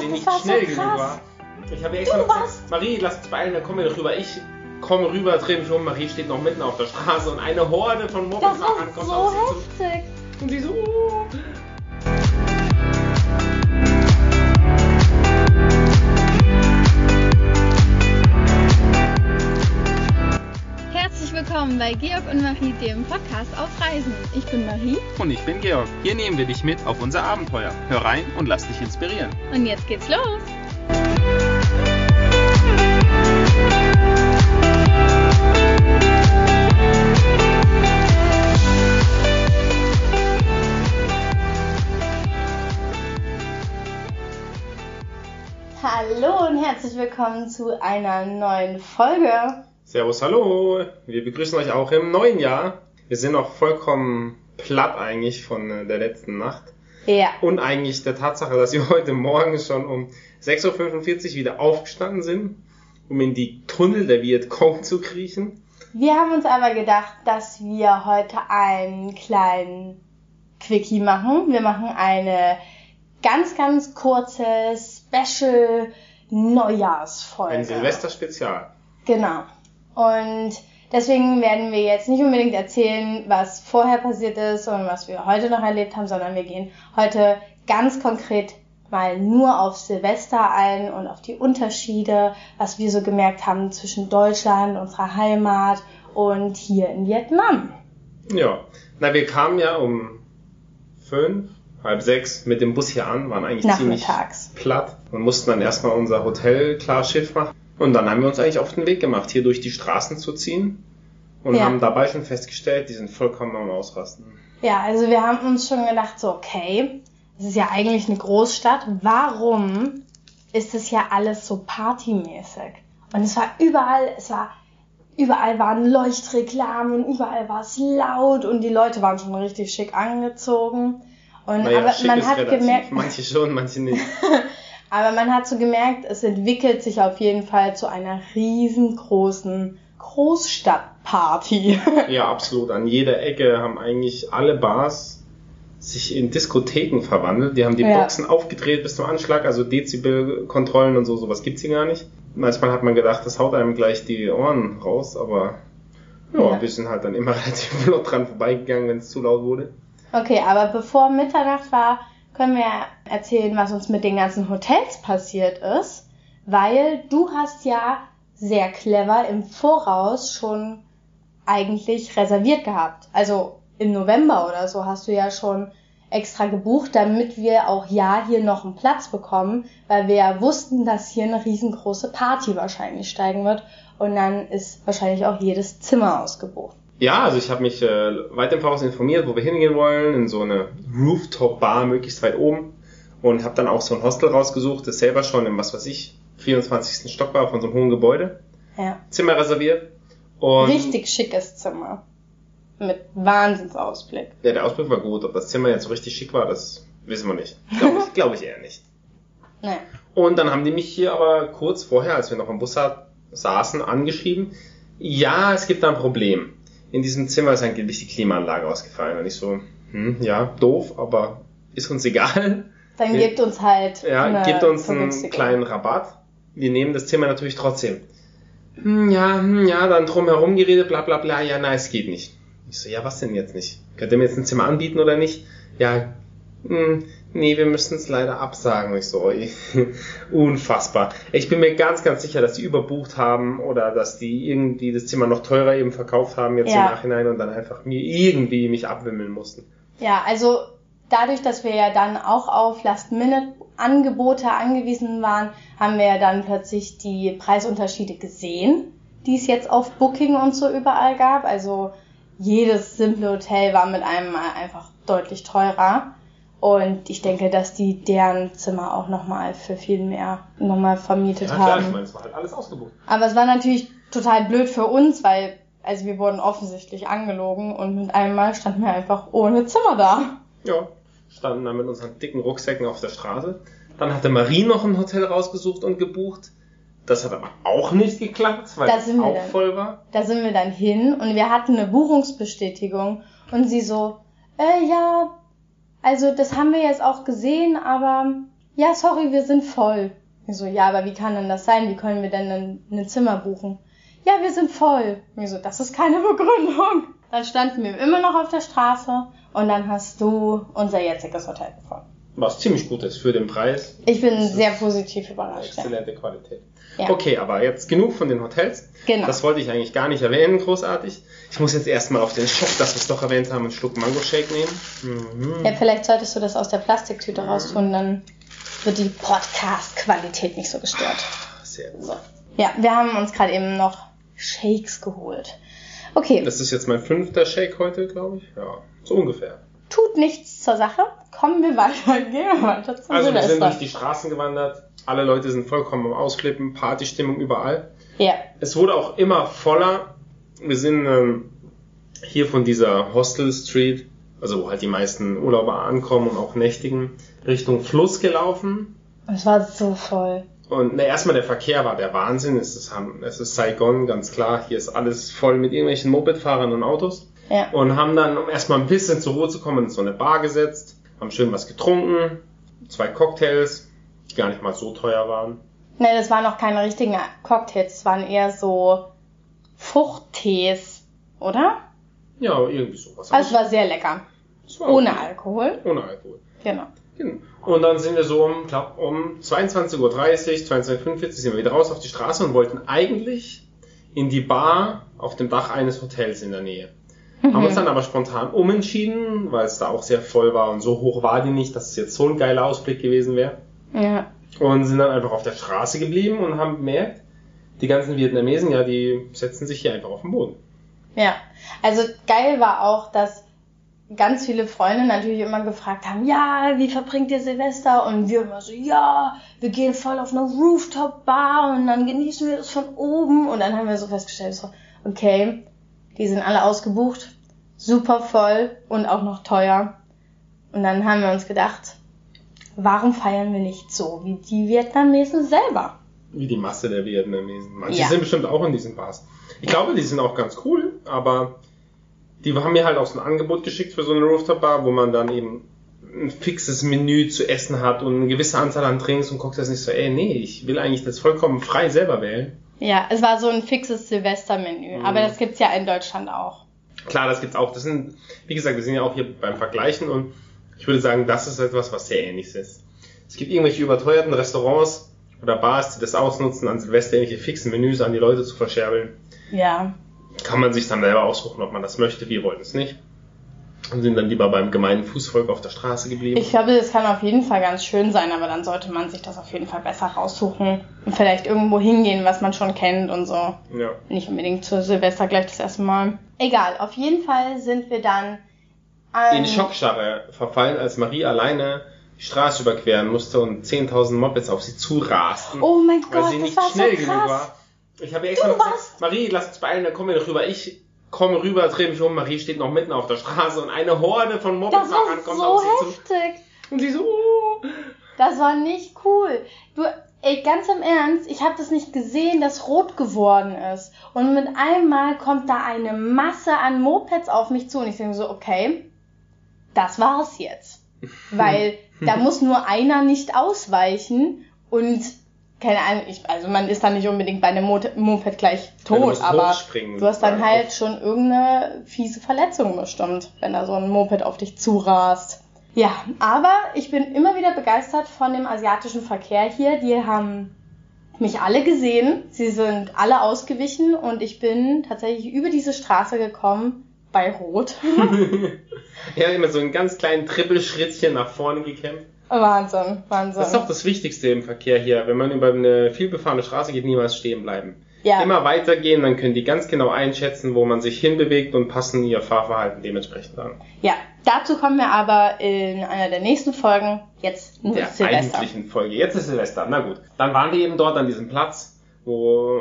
sie das nicht war so schnell genug krass. war. Ich habe extra Du noch gesagt, Marie, lass uns beeilen, dann kommen wir doch rüber. Ich komme rüber, drehe mich um, Marie steht noch mitten auf der Straße und eine Horde von Das Mobbingmachern war kommt so heftig. Und sie so, willkommen bei Georg und Marie, dem Podcast auf Reisen. Ich bin Marie Und ich bin Georg. Hier nehmen wir dich mit auf unser Abenteuer. Hör rein und lass dich inspirieren. und jetzt geht's los. Hallo und herzlich willkommen zu einer neuen Folge. Servus, hallo. Wir begrüßen euch auch im neuen Jahr. Wir sind noch vollkommen platt eigentlich von äh, der letzten Nacht. Ja, Und eigentlich der Tatsache, dass wir heute Morgen schon um 6.45 Uhr wieder aufgestanden sind, um in die Tunnel der Vietcong zu kriechen. wir haben uns aber gedacht, dass wir heute einen kleinen Quickie machen. Wir machen eine ganz, ganz kurze Special Neujahrsfolge. Ein Silvester-Spezial. Genau. Und deswegen werden wir jetzt nicht unbedingt erzählen, was vorher passiert ist und was wir heute noch erlebt haben, sondern wir gehen heute ganz konkret mal nur auf Silvester ein und auf die Unterschiede, was wir so gemerkt haben zwischen Deutschland, unserer Heimat und hier in Vietnam. Ja. Na, wir kamen ja um fünf, halb sechs mit dem Bus hier an, waren eigentlich ziemlich platt und mussten dann erstmal unser Hotel klar Schiff machen. Und dann haben wir uns eigentlich auf den Weg gemacht, hier durch die Straßen zu ziehen und Ja. haben dabei schon festgestellt, die sind vollkommen am Ausrasten. Ja, also wir haben uns schon gedacht, so okay, es ist ja eigentlich eine Großstadt. Warum ist es ja alles so partymäßig? Und es war überall, es war überall waren Leuchtreklamen und überall war es laut und die Leute waren schon richtig schick angezogen. Und Naja, aber man hat relativ. gemerkt, Manche schon, manche nicht. aber man hat so gemerkt, es entwickelt sich auf jeden Fall zu einer riesengroßen Großstadtparty. ja, absolut. An jeder Ecke haben eigentlich alle Bars sich in Diskotheken verwandelt. Die haben die Ja. Boxen aufgedreht bis zum Anschlag, also Dezibelkontrollen und so, sowas gibt's hier gar nicht. Manchmal hat man gedacht, das haut einem gleich die Ohren raus, aber ja, Ja. wir sind halt dann immer relativ flott dran vorbeigegangen, wenn es zu laut wurde. Okay, aber bevor Mitternacht war, können wir erzählen, was uns mit den ganzen Hotels passiert ist, weil du hast ja sehr clever im Voraus schon eigentlich reserviert gehabt. Also im November oder so hast du ja schon extra gebucht, damit wir auch ja hier noch einen Platz bekommen, weil wir ja wussten, dass hier eine riesengroße Party wahrscheinlich steigen wird und dann ist wahrscheinlich auch jedes Zimmer ausgebucht. Ja, also ich habe mich äh, weit im Voraus informiert, wo wir hingehen wollen, in so eine Rooftop-Bar, möglichst weit oben. Und habe dann auch so ein Hostel rausgesucht, das selber schon im, was weiß ich, 24. Stock war von so einem hohen Gebäude. Ja. Zimmer reserviert. Und Richtig schickes Zimmer. Mit Wahnsinnsausblick. Ja, der Ausblick war gut. Ob das Zimmer jetzt so richtig schick war, das wissen wir nicht. Glaube ich, glaub ich eher nicht. Naja. Und dann haben die mich hier aber kurz vorher, als wir noch im Bus sa- saßen, angeschrieben. Ja, es gibt da ein Problem. In diesem Zimmer ist angeblich die Klimaanlage ausgefallen. Und ich so, hm, ja, doof, aber ist uns egal. Dann Ja. gebt uns halt. Ja, eine gibt uns einen kleinen Rabatt. Wir nehmen das Zimmer natürlich trotzdem. Hm, ja, hm, ja, dann drumherum geredet, bla bla bla. Ja, nein, es geht nicht. Ich so, ja, was denn jetzt nicht? Könnt ihr mir jetzt ein Zimmer anbieten oder nicht? Ja, hm, nee, wir müssen es leider absagen. Ich so, unfassbar. Ich bin mir ganz, ganz sicher, dass die überbucht haben oder dass die irgendwie das Zimmer noch teurer eben verkauft haben jetzt Ja. im Nachhinein und dann einfach mir irgendwie mich abwimmeln mussten. Ja, also dadurch, dass wir ja dann auch auf Last-Minute-Angebote angewiesen waren, haben wir ja dann plötzlich die Preisunterschiede gesehen, die es jetzt auf Booking und so überall gab. Also jedes simple Hotel war mit einem Mal einfach deutlich teurer. Und ich denke, dass die deren Zimmer auch nochmal für viel mehr nochmal vermietet Ja, klar, haben. ich meine, es war halt alles ausgebucht. Aber es war natürlich total blöd für uns, weil also wir wurden offensichtlich angelogen und mit einmal standen wir einfach ohne Zimmer da. Ja, standen dann mit unseren dicken Rucksäcken auf der Straße. Dann hatte Marie noch ein Hotel rausgesucht und gebucht. Das hat aber auch nicht geklappt, weil es auch dann. voll war. Da sind wir dann hin und wir hatten eine Buchungsbestätigung und sie so, äh, ja, also das haben wir jetzt auch gesehen, aber ja, sorry, wir sind voll. Ich so, ja, aber wie kann denn das sein? Wie können wir denn ein, ein Zimmer buchen? Ja, wir sind voll. Ich so, das ist keine Begründung. Dann standen wir immer noch auf der Straße und dann hast du unser jetziges Hotel gefunden. Was ziemlich gut ist für den Preis. Ich bin sehr positiv überrascht. Ja. Exzellente Qualität. Ja. Okay, aber jetzt genug von den Hotels. Genau. Das wollte ich eigentlich gar nicht erwähnen, großartig. Ich muss jetzt erstmal auf den Schock, dass wir es doch erwähnt haben, einen Schluck Mango-Shake nehmen. Mhm. Ja, vielleicht solltest du das aus der Plastiktüte raustun, dann wird die Podcast-Qualität nicht so gestört. Sehr gut. So. Ja, wir haben uns gerade eben noch Shakes geholt. Okay, Das ist jetzt mein fünfter Shake heute, glaube ich. Ja, so ungefähr. tut nichts zur Sache. Kommen wir weiter. Gehen wir weiter zum Also wir sind Silvester. durch die Straßen gewandert. Alle Leute sind vollkommen am Ausflippen, Partystimmung überall. Ja, Es wurde auch immer voller. Wir sind ähm, hier von dieser Hostel Street, also wo halt die meisten Urlauber ankommen und auch nächtigen, Richtung Fluss gelaufen. es war so voll. Und na, erstmal der Verkehr war der Wahnsinn. Es ist, es ist Saigon, ganz klar. Hier ist alles voll mit irgendwelchen Mopedfahrern und Autos. Ja. Und haben dann, um erstmal ein bisschen zur Ruhe zu kommen, in so eine Bar gesetzt, haben schön was getrunken, zwei Cocktails, die gar nicht mal so teuer waren. Ne, das waren noch keine richtigen Cocktails, es waren eher so Fruchttees, oder? Ja, irgendwie sowas. Also es war sehr lecker. War Ohne okay. Alkohol. Ohne Alkohol. Genau. Genau. Und dann sind wir so um, glaub, um 22.30 Uhr, 22.45 Uhr sind wir wieder raus auf die Straße und wollten eigentlich in die Bar auf dem Dach eines Hotels in der Nähe. Haben uns dann aber spontan umentschieden, weil es da auch sehr voll war und so hoch war die nicht, dass es jetzt so ein geiler Ausblick gewesen wäre. Ja. Und sind dann einfach auf der Straße geblieben und haben bemerkt, die ganzen Vietnamesen, ja, die setzen sich hier einfach auf den Boden. Ja. Also geil war auch, dass ganz viele Freunde natürlich immer gefragt haben, ja, wie verbringt ihr Silvester? Und wir immer so, ja, wir gehen voll auf eine Rooftop-Bar und dann genießen wir das von oben. Und dann haben wir so festgestellt, so, okay, die sind alle ausgebucht, super voll und auch noch teuer. Und dann haben wir uns gedacht, warum feiern wir nicht so wie die Vietnamesen selber? Wie die Masse der Vietnamesen. Manche Ja. sind bestimmt auch in diesen Bars. Ich glaube, die sind auch ganz cool, aber die haben mir halt auch so ein Angebot geschickt für so eine Rooftop-Bar, wo man dann eben ein fixes Menü zu essen hat und eine gewisse Anzahl an Drinks und jetzt nicht so, ey, nee, ich will eigentlich das vollkommen frei selber wählen. Ja, es war so ein fixes Silvestermenü, Mhm. aber das gibt's ja in Deutschland auch. Klar, das gibt's auch. Das sind, wie gesagt, wir sind ja auch hier beim Vergleichen und ich würde sagen, das ist etwas, was sehr ähnlich ist. Es gibt irgendwelche überteuerten Restaurants oder Bars, die das ausnutzen, an Silvester irgendwelche fixen Menüs an die Leute zu verscherbeln. Ja. kann man sich dann selber aussuchen, ob man das möchte. Wir wollten es nicht. Und sind dann lieber beim gemeinen Fußvolk auf der Straße geblieben. Ich glaube, das kann auf jeden Fall ganz schön sein, aber dann sollte man sich das auf jeden Fall besser raussuchen und vielleicht irgendwo hingehen, was man schon kennt und so. ja. Nicht unbedingt zu Silvester gleich das erste Mal. Egal, auf jeden Fall sind wir dann an, In Schockstarre verfallen, als Marie alleine die Straße überqueren musste und 10.000 Mopeds auf sie zurasten. Oh mein weil Gott, sie das nicht war so schnell genug krass. war. Ich habe extra Du noch gesagt, Marie, lass uns beeilen, dann kommen wir noch rüber. Ich komme rüber, drehe mich um, Marie steht noch mitten auf der Straße und eine Horde von Mopedfahrern kommt so auf sie zu. heftig. Und sie so, oh. Das war nicht cool. Du, ey, ganz im Ernst, ich habe das nicht gesehen, dass rot geworden ist. Und mit einmal kommt da eine Masse an Mopeds auf mich zu und ich denke so, okay, das war's jetzt. Weil da muss nur einer nicht ausweichen und keine Ahnung, ich, also man ist dann nicht unbedingt bei einem Moped gleich du tot, musst aber du hast dann halt schon irgendeine fiese Verletzung bestimmt, wenn da so ein Moped auf dich zurast. Ja, aber ich bin immer wieder begeistert von dem asiatischen Verkehr hier. Die haben mich alle gesehen, sie sind alle ausgewichen und ich bin tatsächlich über diese Straße gekommen bei Rot. ja, immer so einen ganz kleinen Trippelschrittchen nach vorne gekämpft. Wahnsinn, Wahnsinn. Das ist doch das Wichtigste im Verkehr hier. Wenn man über eine vielbefahrene Straße geht, niemals stehen bleiben. ja, Immer weitergehen, dann können die ganz genau einschätzen, wo man sich hinbewegt und passen ihr Fahrverhalten dementsprechend an. ja, dazu kommen wir aber in einer der nächsten Folgen. Jetzt nur Der Silvester. eigentlichen Folge. Jetzt ist Silvester. Na gut. Dann waren wir eben dort an diesem Platz, wo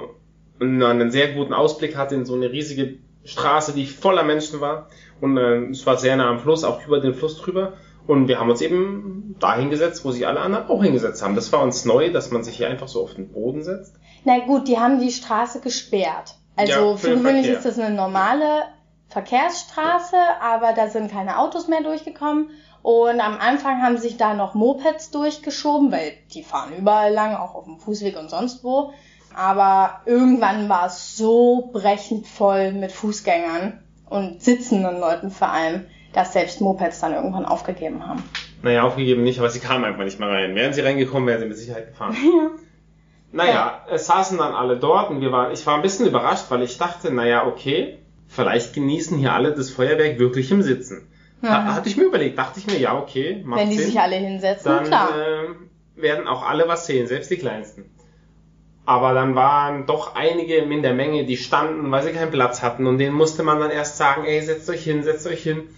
man einen sehr guten Ausblick hatte in so eine riesige Straße, die voller Menschen war. Und äh, es war sehr nah am Fluss, auch über den Fluss drüber. Und wir haben uns eben da hingesetzt, wo sich alle anderen auch hingesetzt haben. Das war uns neu, dass man sich hier einfach so auf den Boden setzt. Na gut, die haben die Straße gesperrt. Also Ja, für für gewöhnlich Verkehr. ist das eine normale Verkehrsstraße, aber da sind keine Autos mehr durchgekommen. Und am Anfang haben sich da noch Mopeds durchgeschoben, weil die fahren überall lang, auch auf dem Fußweg und sonst wo. Aber irgendwann war es so brechend voll mit Fußgängern und sitzenden Leuten vor allem, dass selbst Mopeds dann irgendwann aufgegeben haben. Naja, aufgegeben nicht, aber sie kamen einfach nicht mehr rein. Wären sie reingekommen, wären sie mit Sicherheit gefahren. Ja. Naja, es saßen dann alle dort und wir waren, ich war ein bisschen überrascht, weil ich dachte, naja, okay, vielleicht genießen hier alle das Feuerwerk wirklich im Sitzen. Ja. Hatte ich mir überlegt, dachte ich mir, ja, okay, macht Wenn die Sinn. sich alle hinsetzen, dann, klar. Äh, werden auch alle was sehen, selbst die Kleinsten. Aber dann waren doch einige in der Menge, die standen, weil sie keinen Platz hatten und denen musste man dann erst sagen, ey, setzt euch hin, setzt euch hin.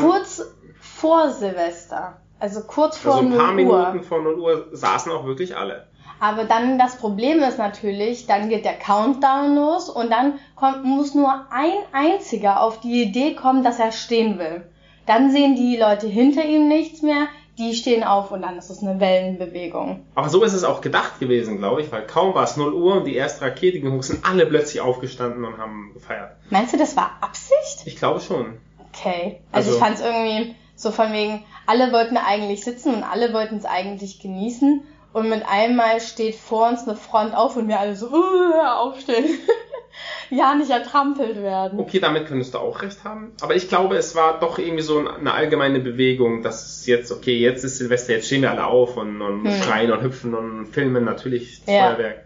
Kurz vor Silvester, also kurz vor also 0 Uhr. Also ein paar Minuten vor 0 Uhr saßen auch wirklich alle. Aber dann das Problem ist natürlich, dann geht der Countdown los und dann kommt, muss nur ein einziger auf die Idee kommen, dass er stehen will. Dann sehen die Leute hinter ihm nichts mehr, die stehen auf und dann ist es eine Wellenbewegung. Aber so ist es auch gedacht gewesen, glaube ich, weil kaum war es 0 Uhr und die erste Rakete ging hoch, sind alle plötzlich aufgestanden und haben gefeiert. Meinst du, das war Absicht? Ich glaube schon. Okay. Also, also ich fand es irgendwie so von wegen, alle wollten eigentlich sitzen und alle wollten es eigentlich genießen und mit einmal steht vor uns eine Front auf und wir alle so, uh, aufstehen. ja, nicht ertrampelt werden. Okay, damit könntest du auch recht haben. Aber ich glaube, es war doch irgendwie so eine allgemeine Bewegung, dass es jetzt, okay, jetzt ist Silvester, jetzt stehen wir alle auf und, und hm. schreien und hüpfen und filmen natürlich das ja. Feuerwerk.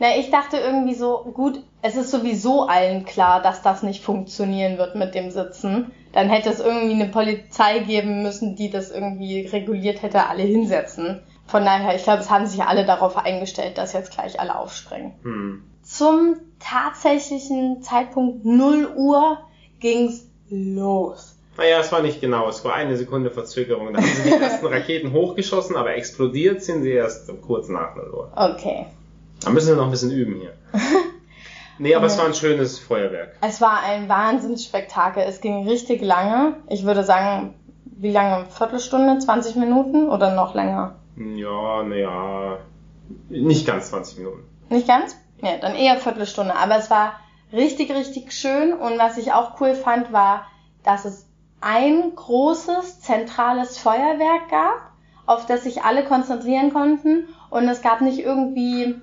Na, ich dachte irgendwie so, gut, es ist sowieso allen klar, dass das nicht funktionieren wird mit dem Sitzen. Dann hätte es irgendwie eine Polizei geben müssen, die das irgendwie reguliert hätte, alle hinsetzen. Von daher, ich glaube, es haben sich alle darauf eingestellt, dass jetzt gleich alle aufspringen. Hm. Zum tatsächlichen Zeitpunkt 0 Uhr ging's los. Naja, es war nicht genau, es war eine Sekunde Verzögerung. Da haben sie die ersten Raketen hochgeschossen, aber explodiert sind sie erst kurz nach 0 Uhr. Okay. Da müssen wir noch ein bisschen üben hier. Nee, aber es war ein schönes Feuerwerk. Es war ein Wahnsinnsspektakel. Es ging richtig lange. Ich würde sagen, wie lange? Viertelstunde, 20 Minuten oder noch länger? Ja, naja, nicht ganz 20 Minuten. Nicht ganz? Ja, dann eher Viertelstunde. Aber es war richtig, richtig schön. Und was ich auch cool fand, war, dass es ein großes, zentrales Feuerwerk gab, auf das sich alle konzentrieren konnten. Und es gab nicht irgendwie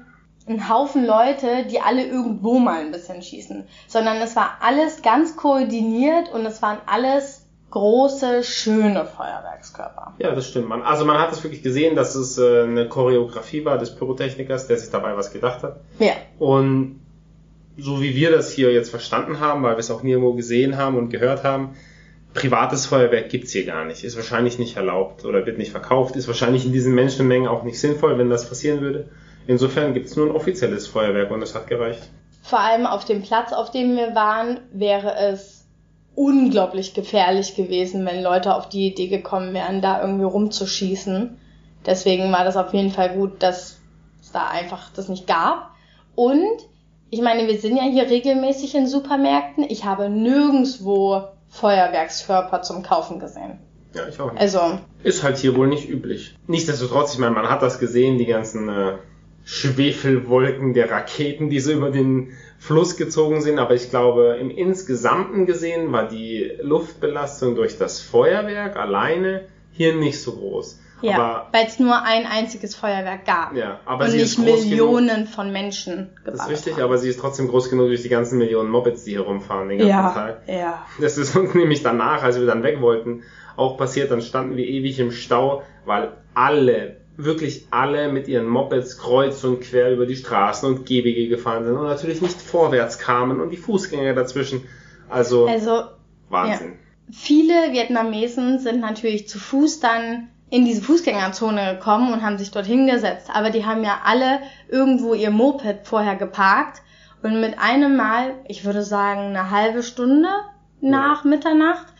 einen Haufen Leute, die alle irgendwo mal ein bisschen schießen, sondern es war alles ganz koordiniert und es waren alles große, schöne Feuerwerkskörper. Ja, das stimmt. Man, also man hat es wirklich gesehen, dass es äh, eine Choreografie war des Pyrotechnikers, der sich dabei was gedacht hat. Ja. Und so wie wir das hier jetzt verstanden haben, weil wir es auch nirgendwo gesehen haben und gehört haben, privates Feuerwerk gibt's hier gar nicht. Ist wahrscheinlich nicht erlaubt oder wird nicht verkauft. Ist wahrscheinlich in diesen Menschenmengen auch nicht sinnvoll, wenn das passieren würde. Insofern gibt's nur ein offizielles Feuerwerk und es hat gereicht. Vor allem auf dem Platz, auf dem wir waren, wäre es unglaublich gefährlich gewesen, wenn Leute auf die Idee gekommen wären, da irgendwie rumzuschießen. Deswegen war das auf jeden Fall gut, dass es da einfach das nicht gab. Und ich meine, wir sind ja hier regelmäßig in Supermärkten. Ich habe nirgendswo Feuerwerkskörper zum Kaufen gesehen. Ja, ich auch nicht. Also. Ist halt hier wohl nicht üblich. Nichtsdestotrotz, ich meine, man hat das gesehen, die ganzen äh, Schwefelwolken der Raketen, die so über den Fluss gezogen sind, aber ich glaube, im Insgesamten gesehen war die Luftbelastung durch das Feuerwerk alleine hier nicht so groß. Ja, weil es nur ein einziges Feuerwerk gab. Ja, aber und nicht Millionen genug, von Menschen Das ist richtig, haben. aber sie ist trotzdem groß genug durch die ganzen Millionen Mopeds, die hier rumfahren den ganzen ja, Tag. Ja. Das ist uns nämlich danach, als wir dann weg wollten, auch passiert. Dann standen wir ewig im Stau, weil alle wirklich alle mit ihren Mopeds kreuz und quer über die Straßen und Gehwege gefahren sind und natürlich nicht vorwärts kamen und die Fußgänger dazwischen. Also, also Wahnsinn. Ja. Viele Vietnamesen sind natürlich zu Fuß dann in diese Fußgängerzone gekommen und haben sich dort hingesetzt. Aber die haben ja alle irgendwo ihr Moped vorher geparkt und mit einem Mal, ich würde sagen eine halbe Stunde nach ja. Mitternacht,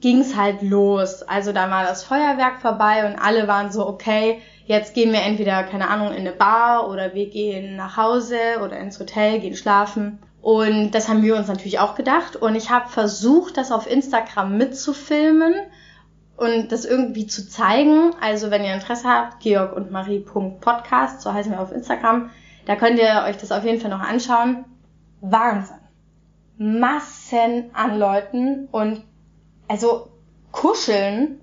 ging's halt los. Also da war das Feuerwerk vorbei und alle waren so, okay, jetzt gehen wir entweder, keine Ahnung, in eine Bar oder wir gehen nach Hause oder ins Hotel, gehen schlafen. Und das haben wir uns natürlich auch gedacht. Und ich habe versucht, das auf Instagram mitzufilmen und das irgendwie zu zeigen. Also wenn ihr Interesse habt, georg und marie.podcast, so heißen wir auf Instagram, da könnt ihr euch das auf jeden Fall noch anschauen. Wahnsinn. Massen an Leuten und also kuscheln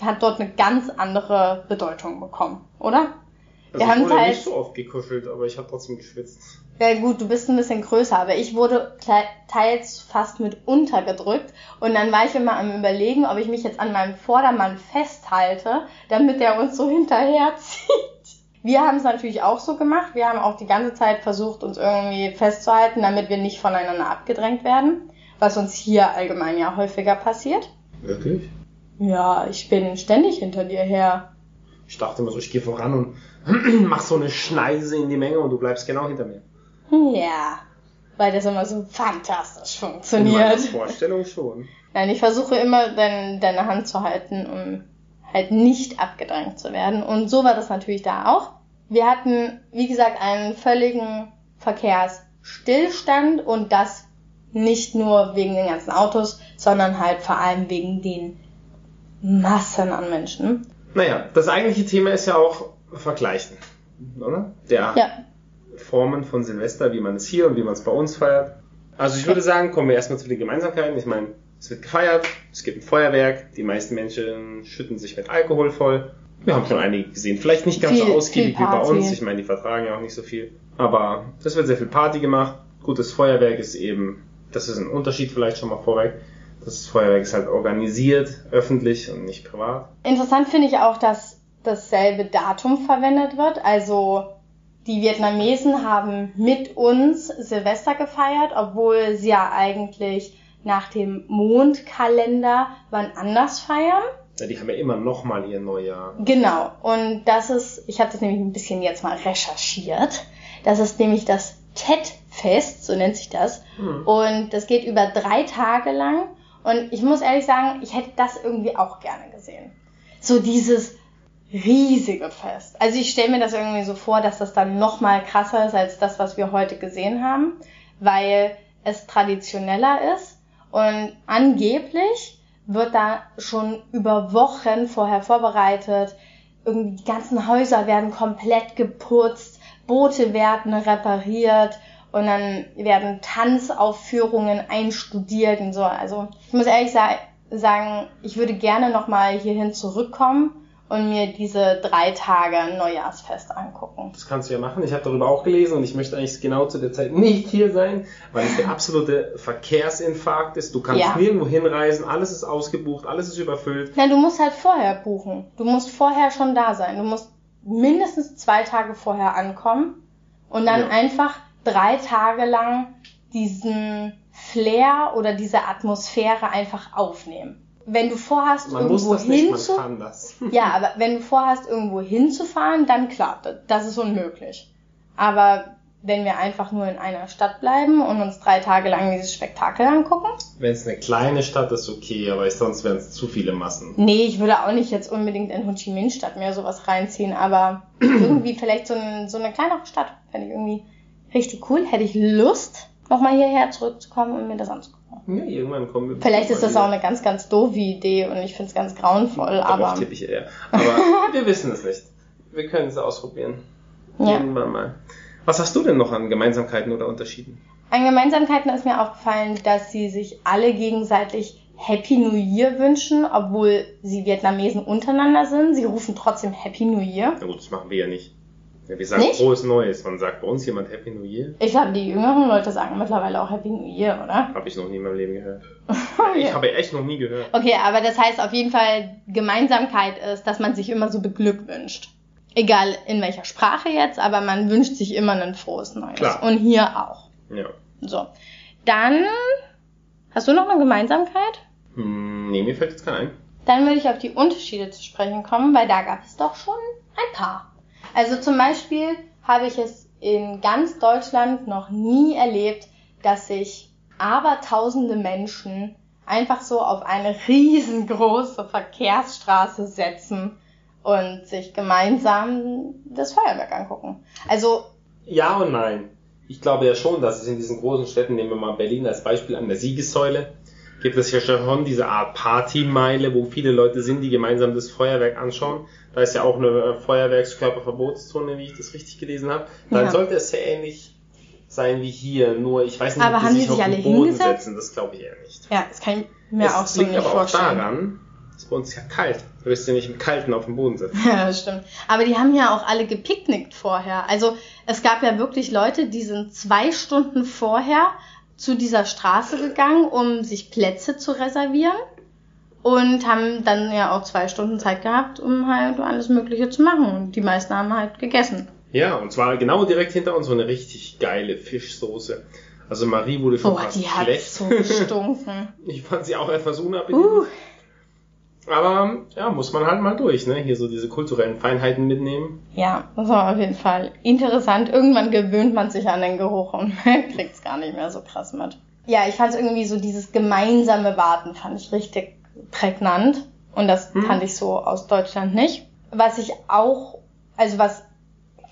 hat dort eine ganz andere Bedeutung bekommen, oder? Also Wir ich haben wurde halt- nicht so oft gekuschelt, aber ich habe trotzdem geschwitzt. Ja gut, du bist ein bisschen größer, aber ich wurde teils fast mit untergedrückt und dann war ich immer am überlegen, ob ich mich jetzt an meinem Vordermann festhalte, damit er uns so hinterherzieht. Wir haben es natürlich auch so gemacht. Wir haben auch die ganze Zeit versucht, uns irgendwie festzuhalten, damit wir nicht voneinander abgedrängt werden, was uns hier allgemein ja häufiger passiert. Wirklich? Ja, ich bin ständig hinter dir her. Ich dachte immer so, ich gehe voran und mach so eine Schneise in die Menge und du bleibst genau hinter mir. Ja, weil das immer so fantastisch In funktioniert. Vorstellung schon. Nein, ich versuche immer dein, deine Hand zu halten, um halt nicht abgedrängt zu werden. Und so war das natürlich da auch. Wir hatten, wie gesagt, einen völligen Verkehrsstillstand und das nicht nur wegen den ganzen Autos, sondern halt vor allem wegen den Massen an Menschen. Naja, das eigentliche Thema ist ja auch Vergleichen, oder? Der Ja, Formen von Silvester, wie man es hier und wie man es bei uns feiert. Also ich würde sagen, kommen wir erstmal zu den Gemeinsamkeiten. Ich meine, es wird gefeiert, es gibt ein Feuerwerk, die meisten Menschen schütten sich mit Alkohol voll. Wir haben schon einige gesehen, vielleicht nicht ganz so Viel- ausgiebig viel wie bei uns. Ich meine, die vertragen ja auch nicht so viel. Aber es wird sehr viel Party gemacht. Gutes Feuerwerk ist eben, das ist ein Unterschied vielleicht schon mal vorweg. Das Feuerwerk ist halt organisiert, öffentlich und nicht privat. Interessant finde ich auch, dass dasselbe Datum verwendet wird. Also die Vietnamesen haben mit uns Silvester gefeiert, obwohl sie ja eigentlich nach dem Mondkalender wann anders feiern. Ja, die haben ja immer noch mal ihr Neujahr. Genau. Und das ist, ich habe das nämlich ein bisschen jetzt mal recherchiert. Das ist nämlich das Tet-Fest, so nennt sich das. Hm. Und das geht über drei Tage lang. Und ich muss ehrlich sagen, ich hätte das irgendwie auch gerne gesehen. So dieses riesige Fest. Also ich stelle mir das irgendwie so vor, dass das dann noch mal krasser ist als das, was wir heute gesehen haben, weil es traditioneller ist und angeblich wird da schon über Wochen vorher vorbereitet. Irgendwie die ganzen Häuser werden komplett geputzt, Boote werden repariert und dann werden Tanzaufführungen einstudiert und so. Also ich muss ehrlich sa sagen, ich würde gerne nochmal hierhin zurückkommen und mir diese drei Tage Neujahrsfest angucken. Das kannst du ja machen. Ich habe darüber auch gelesen und ich möchte eigentlich genau zu der Zeit nicht hier sein, weil es der absolute Verkehrsinfarkt ist. Du kannst Ja. nirgendwo hinreisen, alles ist ausgebucht, alles ist überfüllt. Na, du musst halt vorher buchen. Du musst vorher schon da sein. Du musst mindestens zwei Tage vorher ankommen und dann Ja. einfach drei Tage lang diesen Flair oder diese Atmosphäre einfach aufnehmen. Wenn du vorhast, Man irgendwo das nicht, man hinzu, kann das. ja, aber wenn du vorhast, irgendwo hinzufahren, dann klar, da- das ist unmöglich. Aber wenn wir einfach nur in einer Stadt bleiben und uns drei Tage lang dieses Spektakel angucken, Wenn es eine kleine Stadt ist, okay, aber sonst wären es zu viele Massen. Nee, ich würde auch nicht jetzt unbedingt in Ho Chi Minh Stadt mehr sowas reinziehen, aber irgendwie vielleicht so, ein, so eine kleinere Stadt fände ich irgendwie richtig cool. Hätte ich Lust, nochmal hierher zurückzukommen und mir das anzugucken. Ja, irgendwann kommen wir. Vielleicht ist das auch mal eine ganz, ganz doofe Idee und ich finde es ganz grauenvoll, wieder. aber Darauf tippe ich eher. Aber wir wissen es nicht. Wir können es ausprobieren. ja. Irgendwann mal. Was hast du denn noch an Gemeinsamkeiten oder Unterschieden? An Gemeinsamkeiten ist mir aufgefallen, dass sie sich alle gegenseitig Happy New Year wünschen, obwohl sie Vietnamesen untereinander sind. Sie rufen trotzdem Happy New Year. Na gut, das machen wir ja nicht. Ja, wir sagen Nicht? frohes Neues. Wann sagt bei uns jemand Happy New Year? Ich glaube, die jüngeren Leute sagen mittlerweile auch Happy New Year, oder? Habe ich noch nie in meinem Leben gehört. Ich habe echt noch nie gehört. Okay, aber das heißt auf jeden Fall, Gemeinsamkeit ist, dass man sich immer so beglückwünscht. Egal in welcher Sprache jetzt, aber man wünscht sich immer ein frohes Neues. Klar. Und hier auch. Ja. So. Dann, hast du noch eine Gemeinsamkeit? Hm, nee, mir fällt jetzt kein ein. Dann würde ich auf die Unterschiede zu sprechen kommen, weil da gab es doch schon ein paar. Also zum Beispiel habe ich es in ganz Deutschland noch nie erlebt, dass sich abertausende Menschen einfach so auf eine riesengroße Verkehrsstraße setzen und sich gemeinsam das Feuerwerk angucken. Also Ja und nein. Ich glaube ja schon, dass es in diesen großen Städten, nehmen wir mal Berlin als Beispiel an der Siegessäule, gibt es ja schon diese Art Partymeile, wo viele Leute sind, die gemeinsam das Feuerwerk anschauen. Da ist ja auch eine äh, Feuerwerkskörperverbotszone, wie ich das richtig gelesen habe. Dann Ja. sollte es sehr ähnlich sein wie hier, nur ich weiß nicht, Aber ob haben die sich sich auf alle den Boden hingesetzt? setzen, das glaube ich eher nicht. Ja, das kann ich mir es auch so liegt nicht aber vorstellen. auch daran, dass bei uns ja kalt. Du wirst ja nicht im Kalten auf dem Boden sitzen. Ja, das stimmt. Aber die haben ja auch alle gepicknickt vorher. Also es gab ja wirklich Leute, die sind zwei Stunden vorher zu dieser Straße gegangen, um sich Plätze zu reservieren. Und haben dann ja auch zwei Stunden Zeit gehabt, um halt alles Mögliche zu machen. Und die meisten haben halt gegessen. Ja, und zwar genau direkt hinter uns so eine richtig geile Fischsoße. Also Marie wurde schon Boah, fast die hat schlecht. so gestunken. Ich fand sie auch etwas unappetitlich. uh, Aber ja, muss man halt mal durch, ne? Hier so diese kulturellen Feinheiten mitnehmen. ja, das war auf jeden Fall interessant. Irgendwann gewöhnt man sich an den Geruch und kriegt's gar nicht mehr so krass mit. Ja, ich fand irgendwie so dieses gemeinsame Warten fand ich richtig prägnant. Und das Hm. kannte ich so aus Deutschland nicht. Was ich auch, also was,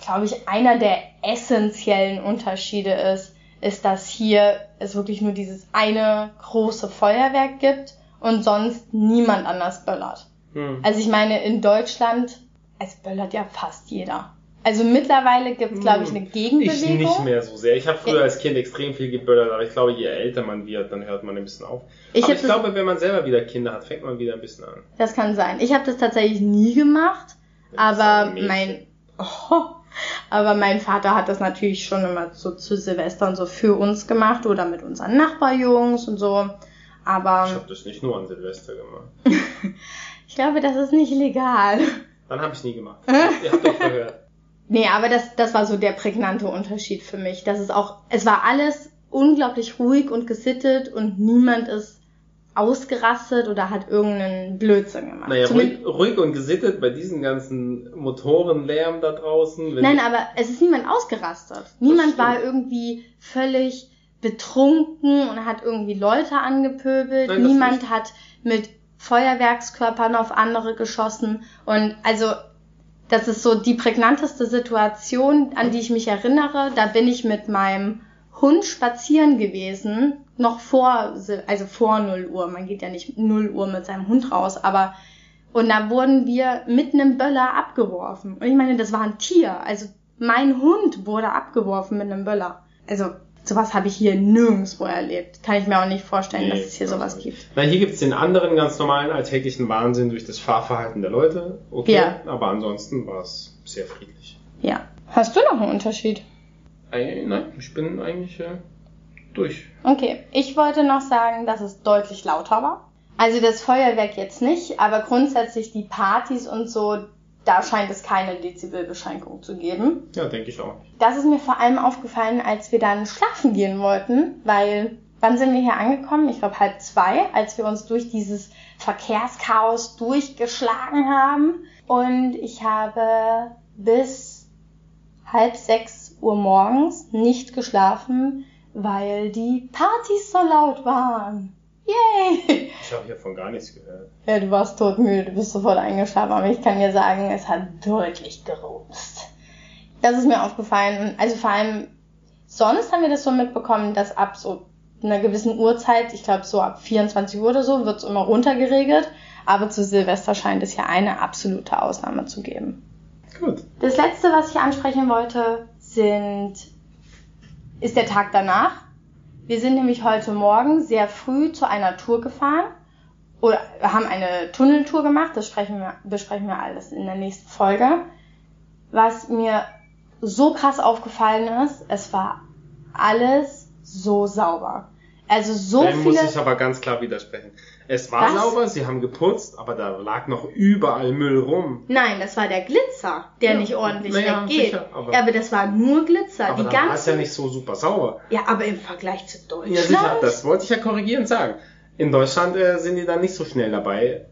glaube ich, einer der essentiellen Unterschiede ist, ist, dass hier es wirklich nur dieses eine große Feuerwerk gibt und sonst niemand anders böllert. Hm. Also ich meine, in Deutschland, es böllert ja fast jeder. Also mittlerweile gibt es, glaube ich, eine Ich Gegenbewegung. nicht mehr so sehr. Ich habe früher als Kind extrem viel geböllert, aber ich glaube, je älter man wird, dann hört man ein bisschen auf. Ich aber ich glaube, wenn man selber wieder Kinder hat, fängt man wieder ein bisschen an. Das kann sein. Ich habe das tatsächlich nie gemacht, Das aber mein oh, aber mein Vater hat das natürlich schon immer so zu Silvester und so für uns gemacht oder mit unseren Nachbarjungs und so. Ich Aber habe das nicht nur an Silvester gemacht. ich glaube, das ist nicht legal. Dann habe ich nie gemacht. Ihr habt euch verhört. Nee, aber das, das war so der prägnante Unterschied für mich. Das ist auch, es war alles unglaublich ruhig und gesittet und niemand ist ausgerastet oder hat irgendeinen Blödsinn gemacht. Naja, ruhig, ruhig und gesittet bei diesem ganzen Motorenlärm da draußen. Nein, aber es ist niemand ausgerastet. Niemand war irgendwie völlig betrunken und hat irgendwie Leute angepöbelt. Nein, Niemand nicht. hat mit Feuerwerkskörpern auf andere geschossen. Und also, das ist so die prägnanteste Situation, an die ich mich erinnere. Da bin ich mit meinem Hund spazieren gewesen, noch vor, also vor 0 Uhr. Man geht ja nicht 0 Uhr mit seinem Hund raus, aber und da wurden wir mit einem Böller abgeworfen. Und ich meine, das war ein Tier. Also mein Hund wurde abgeworfen mit einem Böller. Also sowas habe ich hier nirgendwo erlebt. Kann ich mir auch nicht vorstellen, dass Nee, es hier sowas ich gibt. Na, hier gibt's den anderen ganz normalen alltäglichen Wahnsinn durch das Fahrverhalten der Leute. Okay, Ja. aber ansonsten war es sehr friedlich. Ja. Hast du noch einen Unterschied? Äh, nein, ich bin eigentlich äh, durch. Okay, ich wollte noch sagen, dass es deutlich lauter war. Also das Feuerwerk jetzt nicht, aber grundsätzlich die Partys und so, da scheint es keine Dezibelbeschränkung zu geben. Ja, denke ich auch. Das ist mir vor allem aufgefallen, als wir dann schlafen gehen wollten, weil wann sind wir hier angekommen? Ich glaube halb zwei, als wir uns durch dieses Verkehrschaos durchgeschlagen haben. Und ich habe bis halb sechs Uhr morgens nicht geschlafen, weil die Partys so laut waren. Yay! Ich habe hiervon gar nichts gehört. Ja, du warst todmüde, du bist sofort eingeschlafen, aber ich kann dir sagen, es hat deutlich gerumst. Das ist mir aufgefallen. Also vor allem, sonst haben wir das so mitbekommen, dass ab so einer gewissen Uhrzeit, ich glaube so ab 24 Uhr oder so, wird es immer runtergeregelt. Aber zu Silvester scheint es ja eine absolute Ausnahme zu geben. Gut. Das letzte, was ich ansprechen wollte, sind, ist der Tag danach. Wir sind nämlich heute Morgen sehr früh zu einer Tour gefahren oder haben eine Tunneltour gemacht. Das wir, besprechen wir alles in der nächsten Folge. Was mir so krass aufgefallen ist, es war alles so sauber. Also so Dem muss viele. ich aber ganz klar widersprechen. Es war Was? sauber, sie haben geputzt, aber da lag noch überall Müll rum. Nein, das war der Glitzer, der Ja, nicht ordentlich naja, weggeht. sicher, aber- ja, aber das war nur Glitzer. Aber die dann war es ja nicht so super sauber. Ja, aber im Vergleich zu Deutschland. Ja, sicher, das wollte ich ja korrigierend sagen. In Deutschland äh, sind die dann nicht so schnell dabei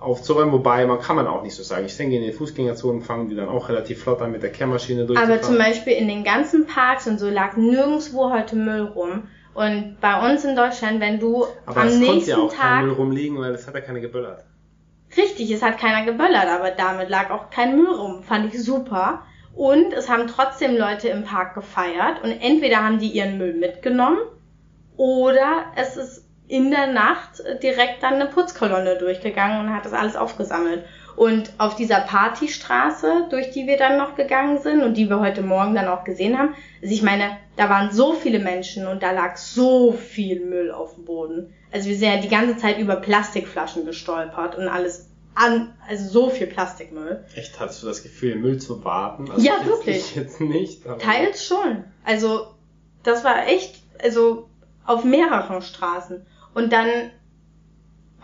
aufzuräumen, wobei man kann man auch nicht so sagen. Ich denke, in den Fußgängerzonen fangen die dann auch relativ flott an mit der Kehrmaschine durchzufahren. aber zum Beispiel in den ganzen Parks und so lag nirgendwo heute Müll rum. Und bei uns in Deutschland, wenn du aber am es konnte nächsten ja auch Tag. Müll rumliegen, weil das hat ja keine geböllert. Richtig, es hat keiner geböllert, aber damit lag auch kein Müll rum. Fand ich super. Und es haben trotzdem Leute im Park gefeiert. Und entweder haben die ihren Müll mitgenommen oder es ist in der Nacht direkt dann eine Putzkolonne durchgegangen und hat das alles aufgesammelt. Und auf dieser Partystraße, durch die wir dann noch gegangen sind und die wir heute Morgen dann auch gesehen haben, also ich meine, da waren so viele Menschen und da lag so viel Müll auf dem Boden. Also wir sind ja die ganze Zeit über Plastikflaschen gestolpert und alles an, also so viel Plastikmüll. Echt, hattest du das Gefühl, Müll zu warten? Also Ja, jetzt wirklich. Ich jetzt nicht. Teils schon. Also das war echt, also auf mehreren Straßen. Und dann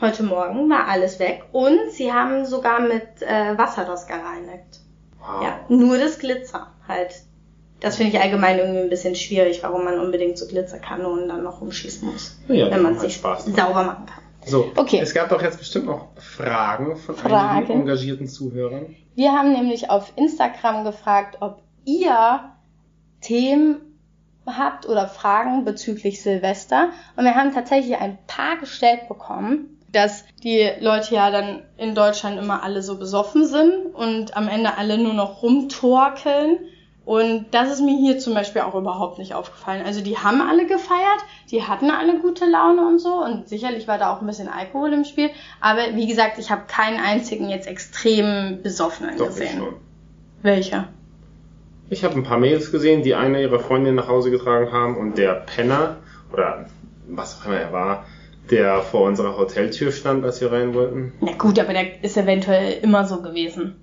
heute Morgen war alles weg und sie haben sogar mit äh, Wasser das gereinigt. Wow. Ja, nur das Glitzer halt. Das finde ich allgemein irgendwie ein bisschen schwierig, warum man unbedingt so Glitzerkanonen dann noch umschießen muss, Ja, wenn man sich dran. sauber machen kann. So, Okay. es gab doch jetzt bestimmt noch Fragen von Fragen. einigen engagierten Zuhörern. Wir haben nämlich auf Instagram gefragt, ob ihr Themen habt oder Fragen bezüglich Silvester. Und wir haben tatsächlich ein paar gestellt bekommen, dass die Leute ja dann in Deutschland immer alle so besoffen sind und am Ende alle nur noch rumtorkeln. Und das ist mir hier zum Beispiel auch überhaupt nicht aufgefallen. Also die haben alle gefeiert, die hatten alle gute Laune und so und sicherlich war da auch ein bisschen Alkohol im Spiel. Aber wie gesagt, ich habe keinen einzigen jetzt extrem besoffenen Doch, ich gesehen. schon. Welcher? Ich habe ein paar Mails gesehen, die eine ihrer Freundin nach Hause getragen haben und der Penner, oder was auch immer er war, der vor unserer Hoteltür stand, als wir rein wollten. Na gut, aber der ist eventuell immer so gewesen.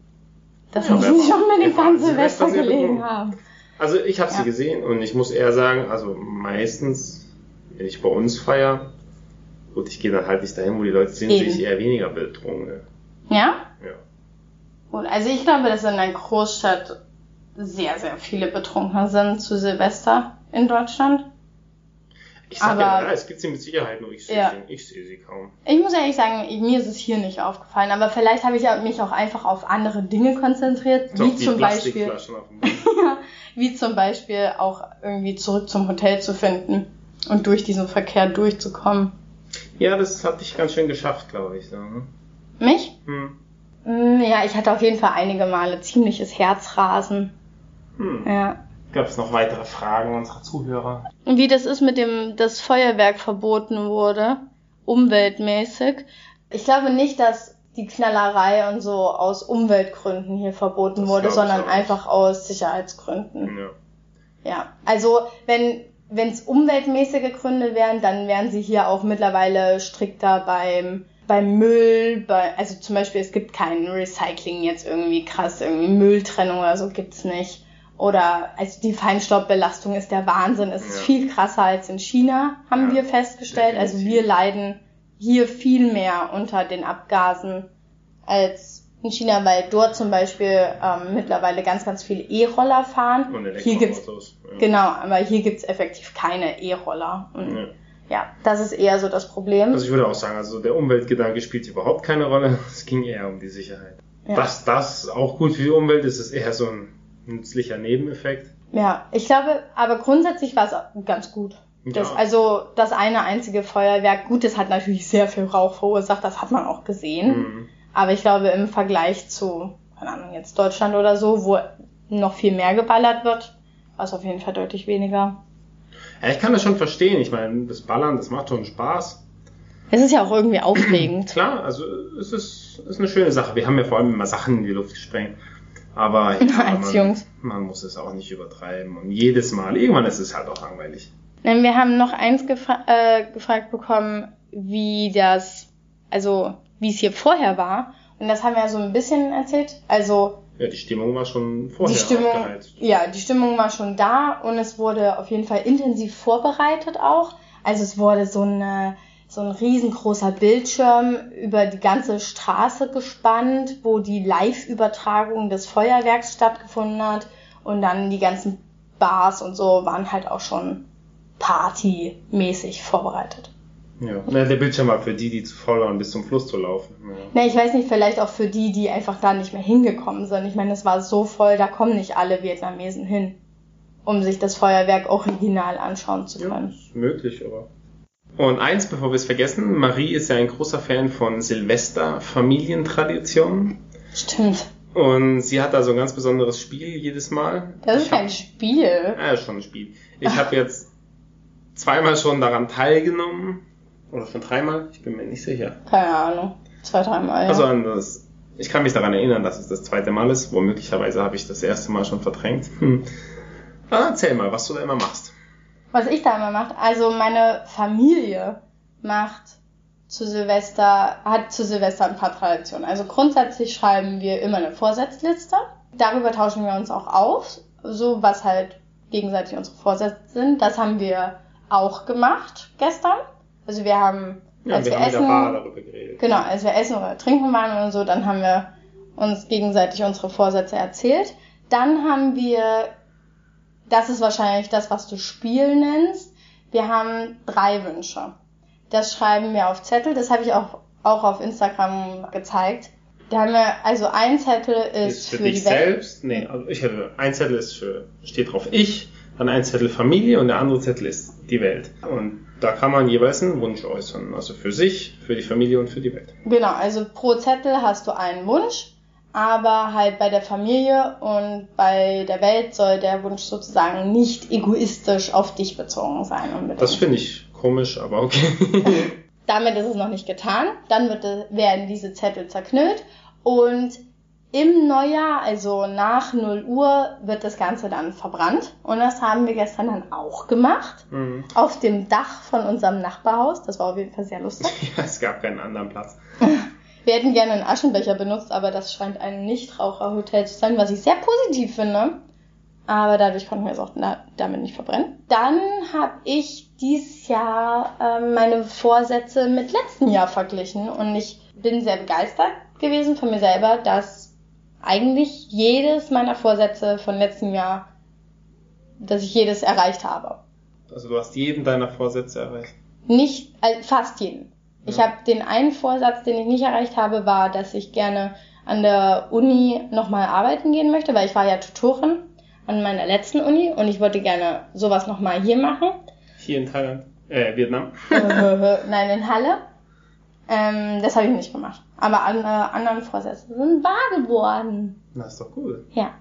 Das Ja, muss wer nicht unbedingt war an Silvester gelegen haben. Also ich habe Ja. sie gesehen und ich muss eher sagen, also meistens, wenn ich bei uns feier, gut, ich gehe dann halt nicht dahin, wo die Leute sind, sehe Eben. ich eher weniger betrunken. Ja? Ja. Gut, also ich glaube, dass in einer Großstadt sehr, sehr viele Betrunkener sind zu Silvester in Deutschland. Ich sag Aber- ja, es gibt sie mit Sicherheit, nur ich sehe Ja. sie, ich sehe sie kaum. Ich muss ehrlich sagen, mir ist es hier nicht aufgefallen, aber vielleicht habe ich mich auch einfach auf andere Dinge konzentriert, Doch, wie zum Beispiel, wie zum Beispiel auch irgendwie zurück zum Hotel zu finden und durch diesen Verkehr durchzukommen. Ja, das hat dich ganz schön geschafft, glaube ich. So, ne? Mich? hm. Mm, Ja, ich hatte auf jeden Fall einige Male ziemliches Herzrasen. Hm. Ja. Gab es noch weitere Fragen unserer Zuhörer? Und wie das ist mit dem, dass Feuerwerk verboten wurde, umweltmäßig. Ich glaube nicht, dass die Knallerei und so aus Umweltgründen hier verboten Das wurde, sondern einfach aus Sicherheitsgründen. Ja. Ja, also wenn wenn es umweltmäßige Gründe wären, dann wären sie hier auch mittlerweile strikter beim beim Müll, bei, also zum Beispiel es gibt kein Recycling jetzt irgendwie krass, irgendwie Mülltrennung oder so gibt's nicht. Oder also die Feinstaubbelastung ist der Wahnsinn. Es ist Ja. viel krasser als in China, haben Ja, wir festgestellt. Also definitiv. wir leiden hier viel mehr unter den Abgasen als in China, weil dort zum Beispiel ähm, mittlerweile ganz, ganz viele E-Roller fahren. Und Hier gibt's ja. Genau, aber hier gibt's effektiv keine E-Roller. Und Ja. ja, das ist eher so das Problem. Also ich würde auch sagen, also der Umweltgedanke spielt überhaupt keine Rolle. Es ging eher um die Sicherheit. Ja. Dass das auch gut für die Umwelt ist, ist eher so ein nützlicher Nebeneffekt. Ja, ich glaube, aber grundsätzlich war es ganz gut. Das, Ja. Also das eine einzige Feuerwerk, gut, das hat natürlich sehr viel Rauch verursacht, das hat man auch gesehen. Mhm. Aber ich glaube, im Vergleich zu, keine Ahnung, jetzt Deutschland oder so, wo noch viel mehr geballert wird, war es auf jeden Fall deutlich weniger. Ja, ich kann das schon verstehen. Ich meine, das Ballern, das macht schon Spaß. Es ist ja auch irgendwie aufregend. Klar, also es ist, ist eine schöne Sache. Wir haben ja vor allem immer Sachen in die Luft gesprengt. Aber ja, man, man muss es auch nicht übertreiben. Und jedes Mal, irgendwann ist es halt auch langweilig. Nein, wir haben noch eins gefra äh, gefragt bekommen, wie das, also wie es hier vorher war. Und das haben wir ja so ein bisschen erzählt. Also Ja, die Stimmung war schon vorher die Stimmung, aufgeheizt. ja, die Stimmung war schon da und es wurde auf jeden Fall intensiv vorbereitet auch. Also es wurde so eine so ein riesengroßer Bildschirm über die ganze Straße gespannt, wo die Live-Übertragung des Feuerwerks stattgefunden hat und dann die ganzen Bars und so waren halt auch schon partymäßig vorbereitet. Ja. Na, der Bildschirm war für die, die zu faul waren, bis zum Fluss zu laufen. Ja. Ne, ich weiß nicht, vielleicht auch für die, die einfach da nicht mehr hingekommen sind. Ich meine, es war so voll, da kommen nicht alle Vietnamesen hin, um sich das Feuerwerk original anschauen zu Ja, können. ist möglich, aber. Und eins, bevor wir es vergessen, Marie ist ja ein großer Fan von Silvester-Familientraditionen. Stimmt. Und sie hat da so ein ganz besonderes Spiel jedes Mal. Das ist Ich hab- kein Spiel. Ja, ist schon ein Spiel. Ich habe jetzt zweimal schon daran teilgenommen. Oder schon dreimal, ich bin mir nicht sicher. Keine Ahnung. Zwei, dreimal. Ja. Also an das Ich kann mich daran erinnern, dass es das zweite Mal ist. Womöglicherweise habe ich das erste Mal schon verdrängt. Hm. Ah, erzähl mal, was du da immer machst. Was ich da immer mache, also meine Familie macht zu Silvester, hat zu Silvester ein paar Traditionen. Also grundsätzlich schreiben wir immer eine Vorsatzliste. Darüber tauschen wir uns auch auf, so was halt gegenseitig unsere Vorsätze sind. Das haben wir auch gemacht gestern. Also wir haben, Ja, als wir wir, haben essen, darüber geredet. genau, als wir essen oder trinken waren oder so, dann haben wir uns gegenseitig unsere Vorsätze erzählt. Dann haben wir, das ist wahrscheinlich das, was du Spiel nennst. Wir haben drei Wünsche. Das schreiben wir auf Zettel. Das habe ich auch, auch auf Instagram gezeigt. Da haben wir, also ein Zettel ist, Ist für, für, dich die Welt. selbst? Nee, also ich hätte, ein Zettel ist für, steht drauf ich, dann ein Zettel Familie und der andere Zettel ist die Welt. Und da kann man jeweils einen Wunsch äußern. Also für sich, für die Familie und für die Welt. Genau, also pro Zettel hast du einen Wunsch, aber halt bei der Familie und bei der Welt soll der Wunsch sozusagen nicht egoistisch auf dich bezogen sein. Unbedingt. Das finde ich komisch, aber okay. Damit ist es noch nicht getan. Dann wird, werden diese Zettel zerknüllt und im Neujahr, also nach 0 Uhr, wird das Ganze dann verbrannt. Und das haben wir gestern dann auch gemacht. Mhm. Auf dem Dach von unserem Nachbarhaus. Das war auf jeden Fall sehr lustig. ja, es gab keinen anderen Platz. Wir hätten gerne einen Aschenbecher benutzt, aber das scheint ein Nichtraucherhotel zu sein, was ich sehr positiv finde. Aber dadurch konnten wir es auch na, damit nicht verbrennen. Dann habe ich dieses Jahr ähm, meine Vorsätze mit letzten Jahr verglichen und ich bin sehr begeistert gewesen von mir selber, dass eigentlich jedes meiner Vorsätze von letztem Jahr, dass ich jedes erreicht habe. Also du hast jeden deiner Vorsätze erreicht. Nicht, also fast jeden. Ich habe den einen Vorsatz, den ich nicht erreicht habe, war, dass ich gerne an der Uni nochmal arbeiten gehen möchte, weil ich war ja Tutorin an meiner letzten Uni und ich wollte gerne sowas nochmal hier machen. Hier in Thailand. Äh, Vietnam. Nein, in Halle. Ähm, das habe ich nicht gemacht. Aber alle anderen Vorsätze sind wahr geworden. Na, ist doch cool. Ja.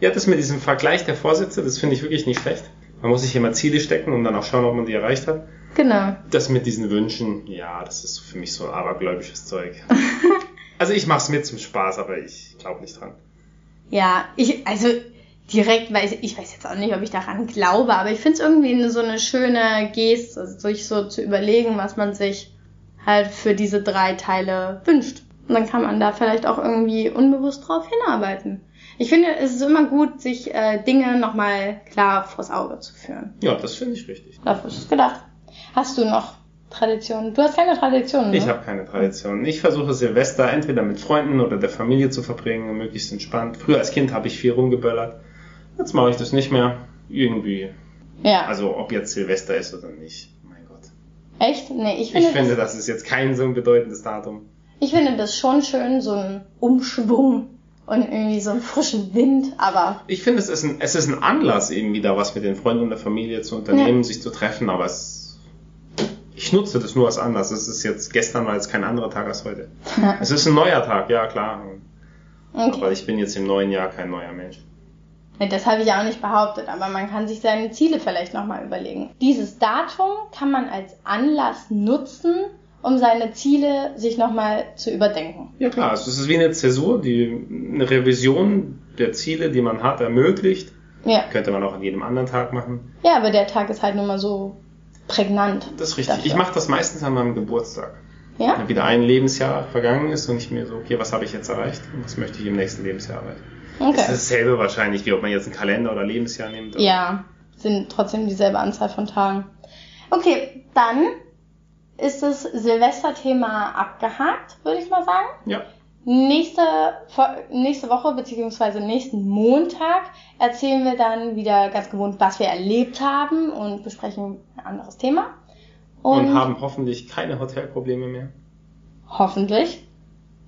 Ja, das mit diesem Vergleich der Vorsätze, das finde ich wirklich nicht schlecht. Man muss sich immer Ziele stecken und dann auch schauen, ob man die erreicht hat. Genau. Das mit diesen Wünschen, ja, das ist für mich so abergläubisches Zeug. also ich mach's mit zum Spaß, aber ich glaube nicht dran. Ja, ich, also direkt weiß ich weiß jetzt auch nicht, ob ich daran glaube, aber ich finde es irgendwie eine, so eine schöne Geste, sich so zu überlegen, was man sich halt für diese drei Teile wünscht. Und dann kann man da vielleicht auch irgendwie unbewusst drauf hinarbeiten. Ich finde, es ist immer gut, sich äh, Dinge nochmal klar vors Auge zu führen. Ja, das finde ich richtig. Dafür ist es gedacht. Hast du noch Traditionen? Du hast keine Traditionen, ne? Ich habe keine Tradition. Ich versuche Silvester entweder mit Freunden oder der Familie zu verbringen, möglichst entspannt. Früher als Kind habe ich viel rumgeböllert. Jetzt mache ich das nicht mehr. Irgendwie. Ja. Also ob jetzt Silvester ist oder nicht. Mein Gott. Echt? Nee, ich Ich finde, finde, das, das ist jetzt kein so ein bedeutendes Datum. ich finde das schon schön, so ein Umschwung und irgendwie so einen frischen Wind, aber Ich finde, es ist ein, es ist ein Anlass, eben wieder was mit den Freunden und der Familie zu unternehmen, sich zu treffen, aber es, ich nutze das nur als Anlass. Es ist jetzt, gestern war jetzt kein anderer Tag als heute. Es ist ein neuer Tag, ja klar. okay. Aber ich bin jetzt im neuen Jahr kein neuer Mensch. Nee, Das habe ich ja auch nicht behauptet, aber man kann sich seine Ziele vielleicht nochmal überlegen. Dieses Datum kann man als Anlass nutzen, um seine Ziele sich nochmal zu überdenken. Ja klar, also es ist wie eine Zäsur, die eine Revision der Ziele, die man hat, ermöglicht. Ja. Könnte man auch an jedem anderen Tag machen. Ja, aber der Tag ist halt nun mal so prägnant. Das ist richtig. Dafür. Ich mache das meistens an meinem Geburtstag. Ja? Wenn wieder ein Lebensjahr vergangen ist und ich mir so, okay, was habe ich jetzt erreicht und was möchte ich im nächsten Lebensjahr erreichen? Das ist Okay. dasselbe wahrscheinlich, wie ob man jetzt einen Kalender oder Lebensjahr nimmt. Ja, sind trotzdem dieselbe Anzahl von Tagen. Okay, dann ist das Silvesterthema abgehakt, würde ich mal sagen. Ja. Nächste, nächste Woche beziehungsweise nächsten Montag erzählen wir dann wieder ganz gewohnt, was wir erlebt haben und besprechen ein anderes Thema. Und, haben hoffentlich keine Hotelprobleme mehr. hoffentlich.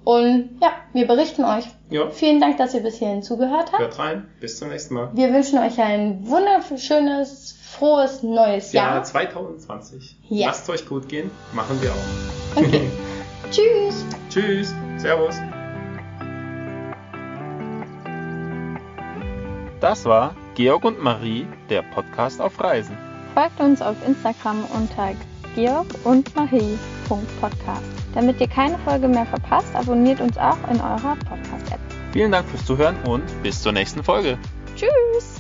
Und ja, wir berichten euch. Ja. Vielen Dank, dass ihr bis hierhin zugehört habt. Hört rein. Bis zum nächsten Mal. Wir wünschen euch ein wunderschönes, frohes neues Jahr Jahr. 2020. Ja. Lasst euch gut gehen. Machen wir auch. Okay. Tschüss. Tschüss. Servus. Das war Georg und Marie, der Podcast auf Reisen. Folgt uns auf Instagram unter Georg und Marie.podcast. Damit ihr keine Folge mehr verpasst, abonniert uns auch in eurer Podcast-App. Vielen Dank fürs Zuhören und bis zur nächsten Folge. Tschüss!